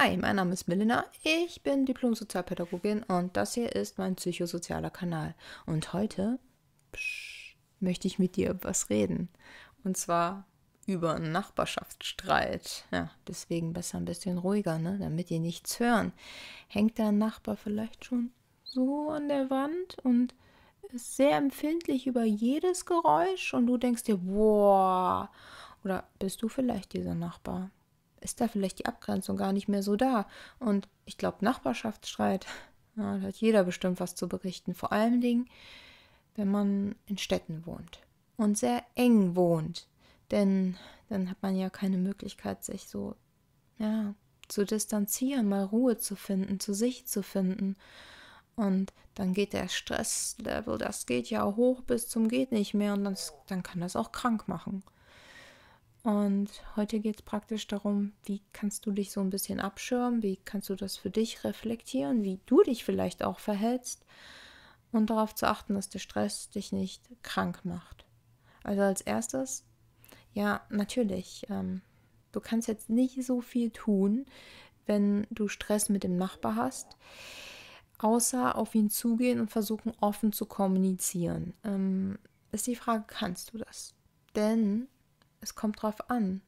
Hi, mein Name ist Melina, ich bin Diplom-Sozialpädagogin und das hier ist mein psychosozialer Kanal. Und heute psch, möchte ich mit dir was reden. Und zwar über Nachbarschaftsstreit. Ja, deswegen besser ein bisschen ruhiger, ne? damit die nichts hören. Hängt dein Nachbar vielleicht schon so an der Wand und ist sehr empfindlich über jedes Geräusch und du denkst dir, boah, oder bist du vielleicht dieser Nachbar? Ist da vielleicht die Abgrenzung gar nicht mehr so da? Und ich glaube, Nachbarschaftsstreit, ja, da hat jeder bestimmt was zu berichten. Vor allen Dingen, wenn man in Städten wohnt und sehr eng wohnt. Denn dann hat man ja keine Möglichkeit, sich so, ja, zu distanzieren, mal Ruhe zu finden, zu sich zu finden. Und dann geht der Stresslevel, das geht ja hoch bis zum geht nicht mehr und das, dann kann das auch krank machen. Und heute geht es praktisch darum, wie kannst du dich so ein bisschen abschirmen, wie kannst du das für dich reflektieren, wie du dich vielleicht auch verhältst und darauf zu achten, dass der Stress dich nicht krank macht. Also als erstes ja, natürlich. Ähm, du kannst jetzt nicht so viel tun, wenn du Stress mit dem Nachbar hast, außer auf ihn zugehen und versuchen, offen zu kommunizieren. Ähm, ist die Frage, kannst du das? Denn es kommt darauf an,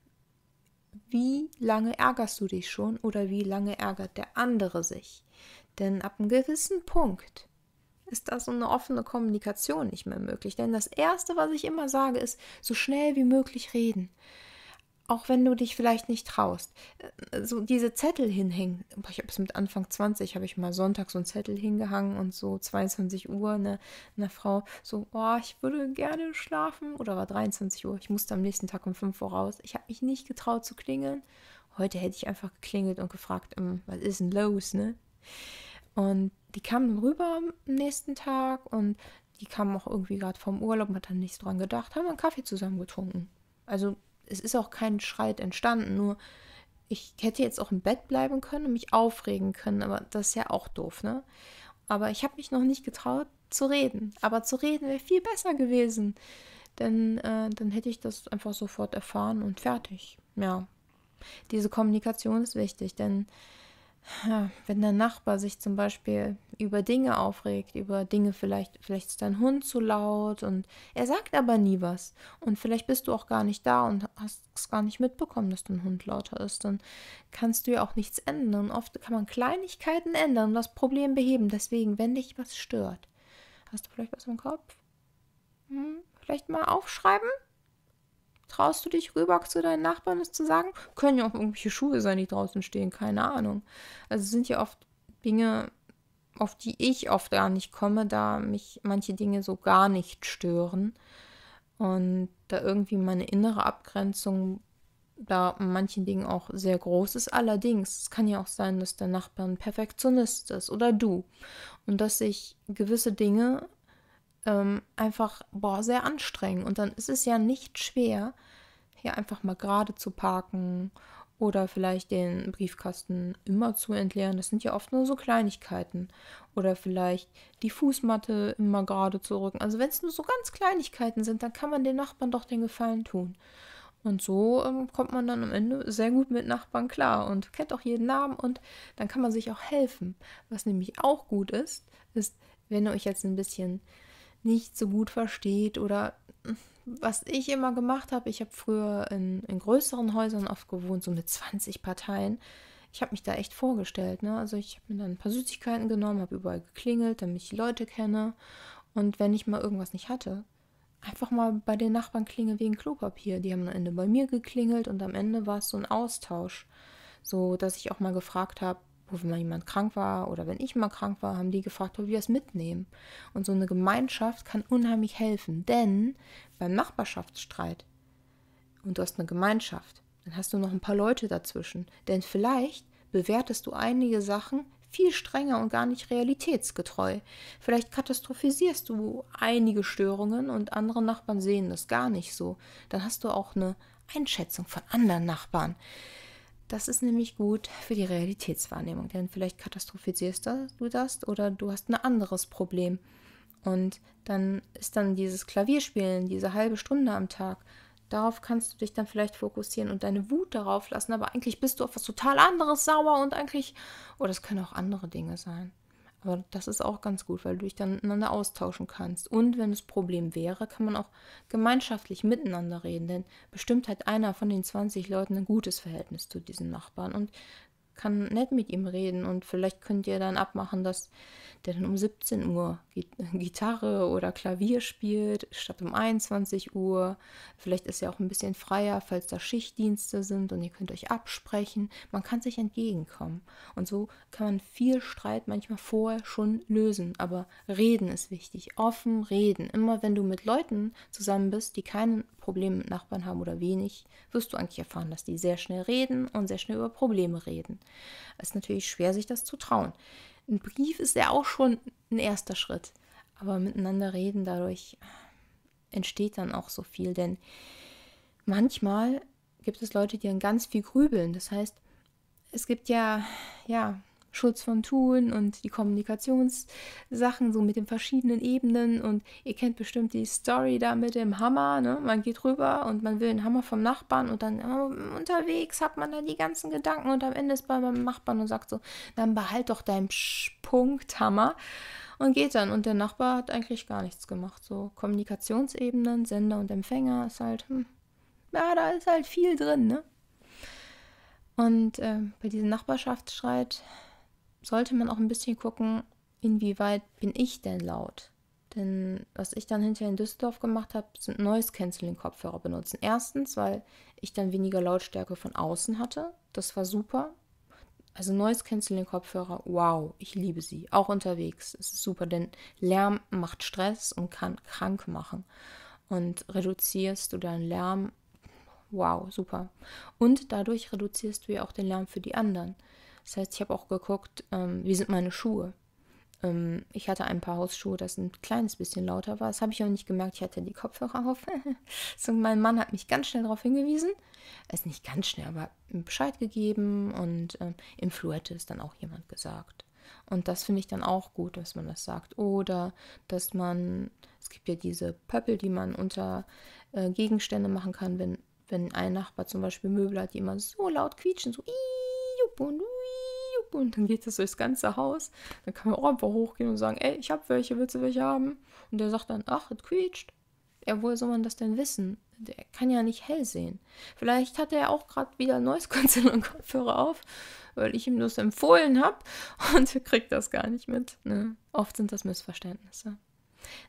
wie lange ärgerst du dich schon oder wie lange ärgert der andere sich? Denn ab einem gewissen Punkt ist da so eine offene Kommunikation nicht mehr möglich. Denn das Erste, was ich immer sage, ist, so schnell wie möglich reden. Auch wenn du dich vielleicht nicht traust. Äh, so diese Zettel hinhängen. Ich habe es mit Anfang 20, habe ich mal Sonntag so einen Zettel hingehangen und so 22 Uhr eine, eine Frau so, oh, ich würde gerne schlafen. Oder war 23 Uhr. Ich musste am nächsten Tag um 5 Uhr raus. Ich habe mich nicht getraut zu klingeln. Heute hätte ich einfach geklingelt und gefragt, ähm, was ist denn los, ne? Und die kamen rüber am nächsten Tag und die kamen auch irgendwie gerade vom Urlaub hat dann nichts dran gedacht, haben einen Kaffee zusammen getrunken. Also es ist auch kein Streit entstanden, nur ich hätte jetzt auch im Bett bleiben können und mich aufregen können, aber das ist ja auch doof, ne? Aber ich habe mich noch nicht getraut zu reden. Aber zu reden wäre viel besser gewesen. Denn äh, dann hätte ich das einfach sofort erfahren und fertig. Ja. Diese Kommunikation ist wichtig, denn wenn der Nachbar sich zum Beispiel über Dinge aufregt, über Dinge vielleicht, vielleicht ist dein Hund zu laut und er sagt aber nie was. Und vielleicht bist du auch gar nicht da und hast es gar nicht mitbekommen, dass dein Hund lauter ist. Dann kannst du ja auch nichts ändern. Oft kann man Kleinigkeiten ändern und das Problem beheben. Deswegen, wenn dich was stört, hast du vielleicht was im Kopf? Hm, vielleicht mal aufschreiben? Traust du dich rüber zu deinen Nachbarn, es zu sagen? Können ja auch irgendwelche Schuhe sein, die draußen stehen, keine Ahnung. Also sind ja oft Dinge, auf die ich oft gar nicht komme, da mich manche Dinge so gar nicht stören. Und da irgendwie meine innere Abgrenzung da manchen Dingen auch sehr groß ist. Allerdings, es kann ja auch sein, dass der Nachbar ein Perfektionist ist oder du. Und dass sich gewisse Dinge ähm, einfach boah, sehr anstrengend. Und dann ist es ja nicht schwer, hier einfach mal gerade zu parken oder vielleicht den Briefkasten immer zu entleeren. Das sind ja oft nur so Kleinigkeiten. Oder vielleicht die Fußmatte immer gerade zu rücken. Also wenn es nur so ganz Kleinigkeiten sind, dann kann man den Nachbarn doch den Gefallen tun. Und so ähm, kommt man dann am Ende sehr gut mit Nachbarn klar und kennt auch jeden Namen und dann kann man sich auch helfen. Was nämlich auch gut ist, ist, wenn ihr euch jetzt ein bisschen nicht so gut versteht oder was ich immer gemacht habe, ich habe früher in, in, größeren Häusern oft gewohnt, so mit 20 Parteien. Ich habe mich da echt vorgestellt. Ne? Also ich habe mir dann ein paar Süßigkeiten genommen, habe überall geklingelt, damit ich die Leute kenne. Und wenn ich mal irgendwas nicht hatte, einfach mal bei den Nachbarn klingeln wegen Klopapier. Die haben am Ende bei mir geklingelt und am Ende war es so ein Austausch. So, dass ich auch mal gefragt habe, wo wenn mal jemand krank war oder wenn ich mal krank war, haben die gefragt, ob wir es mitnehmen. Und so eine Gemeinschaft kann unheimlich helfen, denn beim Nachbarschaftsstreit und du hast eine Gemeinschaft, dann hast du noch ein paar Leute dazwischen, denn vielleicht bewertest du einige Sachen viel strenger und gar nicht realitätsgetreu. Vielleicht katastrophisierst du einige Störungen und andere Nachbarn sehen das gar nicht so. Dann hast du auch eine Einschätzung von anderen Nachbarn. Das ist nämlich gut für die Realitätswahrnehmung, denn vielleicht katastrophisierst du das oder du hast ein anderes Problem. Und dann ist dann dieses Klavierspielen, diese halbe Stunde am Tag, Darauf kannst du dich dann vielleicht fokussieren und deine Wut darauf lassen, aber eigentlich bist du auf was total anderes sauer und eigentlich, oder oh, es können auch andere Dinge sein. Aber das ist auch ganz gut, weil du dich dann miteinander austauschen kannst. Und wenn es Problem wäre, kann man auch gemeinschaftlich miteinander reden. Denn bestimmt hat einer von den 20 Leuten ein gutes Verhältnis zu diesen Nachbarn und kann nett mit ihm reden. Und vielleicht könnt ihr dann abmachen, dass der dann um 17 Uhr Gitarre oder Klavier spielt, statt um 21 Uhr. Vielleicht ist er auch ein bisschen freier, falls da Schichtdienste sind und ihr könnt euch absprechen. Man kann sich entgegenkommen. Und so kann man viel Streit manchmal vorher schon lösen. Aber reden ist wichtig. Offen reden. Immer wenn du mit Leuten zusammen bist, die kein Problem mit Nachbarn haben oder wenig, wirst du eigentlich erfahren, dass die sehr schnell reden und sehr schnell über Probleme reden. Ist natürlich schwer, sich das zu trauen ein Brief ist ja auch schon ein erster Schritt. Aber miteinander reden, dadurch entsteht dann auch so viel. Denn manchmal gibt es Leute, die dann ganz viel grübeln. Das heißt, es gibt ja, ja, Schutz von Tun und die Kommunikationssachen so mit den verschiedenen Ebenen. Und ihr kennt bestimmt die Story da mit dem Hammer. Ne? Man geht rüber und man will einen Hammer vom Nachbarn und dann oh, unterwegs hat man da die ganzen Gedanken und am Ende ist bei meinem Nachbarn und sagt so, dann behalt doch deinen Punkthammer und geht dann. Und der Nachbar hat eigentlich gar nichts gemacht. So Kommunikationsebenen, Sender und Empfänger ist halt, hm, ja, da ist halt viel drin, ne? Und äh, bei diesem Nachbarschaftsstreit sollte man auch ein bisschen gucken, inwieweit bin ich denn laut. Denn was ich dann hinterher in Düsseldorf gemacht habe, sind Noise Canceling Kopfhörer benutzen. Erstens, weil ich dann weniger Lautstärke von außen hatte. Das war super. Also Noise Canceling Kopfhörer, wow, ich liebe sie. Auch unterwegs. Es ist super, denn Lärm macht Stress und kann krank machen. Und reduzierst du deinen Lärm, wow, super. Und dadurch reduzierst du ja auch den Lärm für die anderen. Das heißt, ich habe auch geguckt, ähm, wie sind meine Schuhe. Ähm, ich hatte ein paar Hausschuhe, das ein kleines bisschen lauter war. Das habe ich auch nicht gemerkt. Ich hatte die Kopfhörer auf. so, mein Mann hat mich ganz schnell darauf hingewiesen. Ist nicht ganz schnell, aber Bescheid gegeben. Und ähm, im Fluette ist dann auch jemand gesagt. Und das finde ich dann auch gut, dass man das sagt. Oder dass man, es gibt ja diese Pöppel, die man unter äh, Gegenstände machen kann, wenn, wenn ein Nachbar zum Beispiel Möbel hat, die immer so laut quietschen, so und und dann geht das durchs ganze Haus. Dann kann man auch einfach hochgehen und sagen, ey, ich habe welche, willst du welche haben? Und der sagt dann, ach, es quietscht. Ja, woher soll man das denn wissen? Der kann ja nicht hell sehen. Vielleicht hat er auch gerade wieder neues und Kopfhörer auf, weil ich ihm das empfohlen habe und er kriegt das gar nicht mit. Ne? Oft sind das Missverständnisse.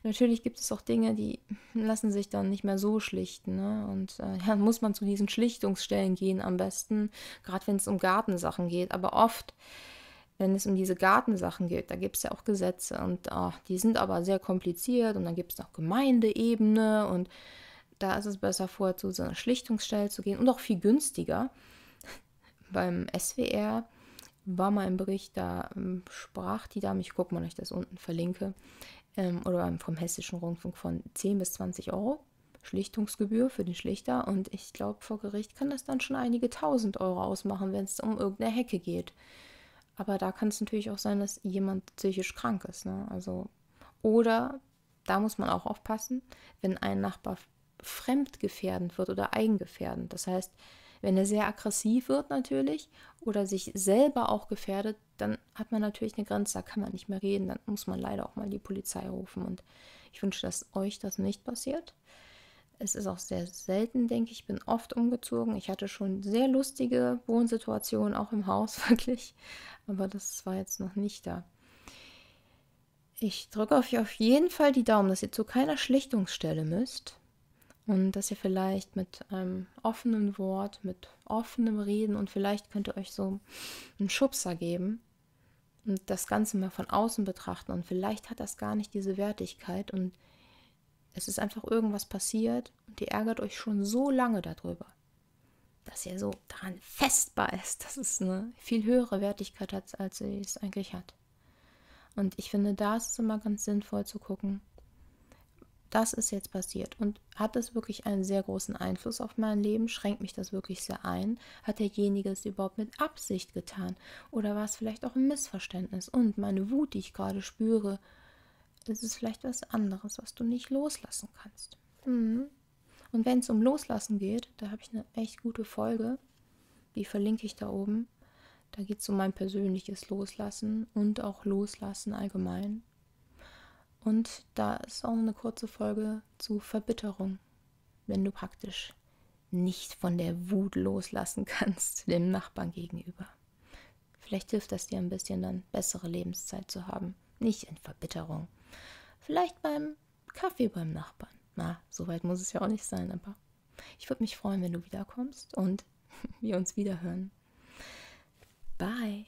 Natürlich gibt es auch Dinge, die lassen sich dann nicht mehr so schlichten. Ne? Und äh, ja, muss man zu diesen Schlichtungsstellen gehen am besten, gerade wenn es um Gartensachen geht. Aber oft, wenn es um diese Gartensachen geht, da gibt es ja auch Gesetze und oh, die sind aber sehr kompliziert und dann gibt es noch Gemeindeebene und da ist es besser vorher zu so einer Schlichtungsstelle zu gehen und auch viel günstiger. Beim SWR war mal ein Bericht, da ähm, sprach die Dame, ich gucke mal, ob ich das unten verlinke, ähm, oder vom Hessischen Rundfunk von 10 bis 20 Euro Schlichtungsgebühr für den Schlichter. Und ich glaube, vor Gericht kann das dann schon einige tausend Euro ausmachen, wenn es um irgendeine Hecke geht. Aber da kann es natürlich auch sein, dass jemand psychisch krank ist. Ne? Also, oder da muss man auch aufpassen, wenn ein Nachbar fremdgefährdend wird oder eigengefährdend. Das heißt, wenn er sehr aggressiv wird natürlich oder sich selber auch gefährdet, dann hat man natürlich eine Grenze, da kann man nicht mehr reden, dann muss man leider auch mal die Polizei rufen. Und ich wünsche, dass euch das nicht passiert. Es ist auch sehr selten, denke ich. Ich bin oft umgezogen. Ich hatte schon sehr lustige Wohnsituationen, auch im Haus, wirklich. Aber das war jetzt noch nicht da. Ich drücke euch auf jeden Fall die Daumen, dass ihr zu keiner Schlichtungsstelle müsst. Und dass ihr vielleicht mit einem offenen Wort, mit offenem Reden und vielleicht könnt ihr euch so einen Schubser geben und das Ganze mal von außen betrachten. Und vielleicht hat das gar nicht diese Wertigkeit und es ist einfach irgendwas passiert und ihr ärgert euch schon so lange darüber, dass ihr so daran festbar ist, dass es eine viel höhere Wertigkeit hat, als sie es eigentlich hat. Und ich finde, da ist es immer ganz sinnvoll zu gucken, das ist jetzt passiert. Und hat das wirklich einen sehr großen Einfluss auf mein Leben? Schränkt mich das wirklich sehr ein? Hat derjenige es überhaupt mit Absicht getan? Oder war es vielleicht auch ein Missverständnis? Und meine Wut, die ich gerade spüre, ist es vielleicht was anderes, was du nicht loslassen kannst. Mhm. Und wenn es um Loslassen geht, da habe ich eine echt gute Folge, die verlinke ich da oben. Da geht es um mein persönliches Loslassen und auch Loslassen allgemein. Und da ist auch eine kurze Folge zu Verbitterung, wenn du praktisch nicht von der Wut loslassen kannst dem Nachbarn gegenüber. Vielleicht hilft das dir ein bisschen dann bessere Lebenszeit zu haben, nicht in Verbitterung. Vielleicht beim Kaffee beim Nachbarn. Na, so weit muss es ja auch nicht sein, aber ich würde mich freuen, wenn du wiederkommst und wir uns wiederhören. Bye.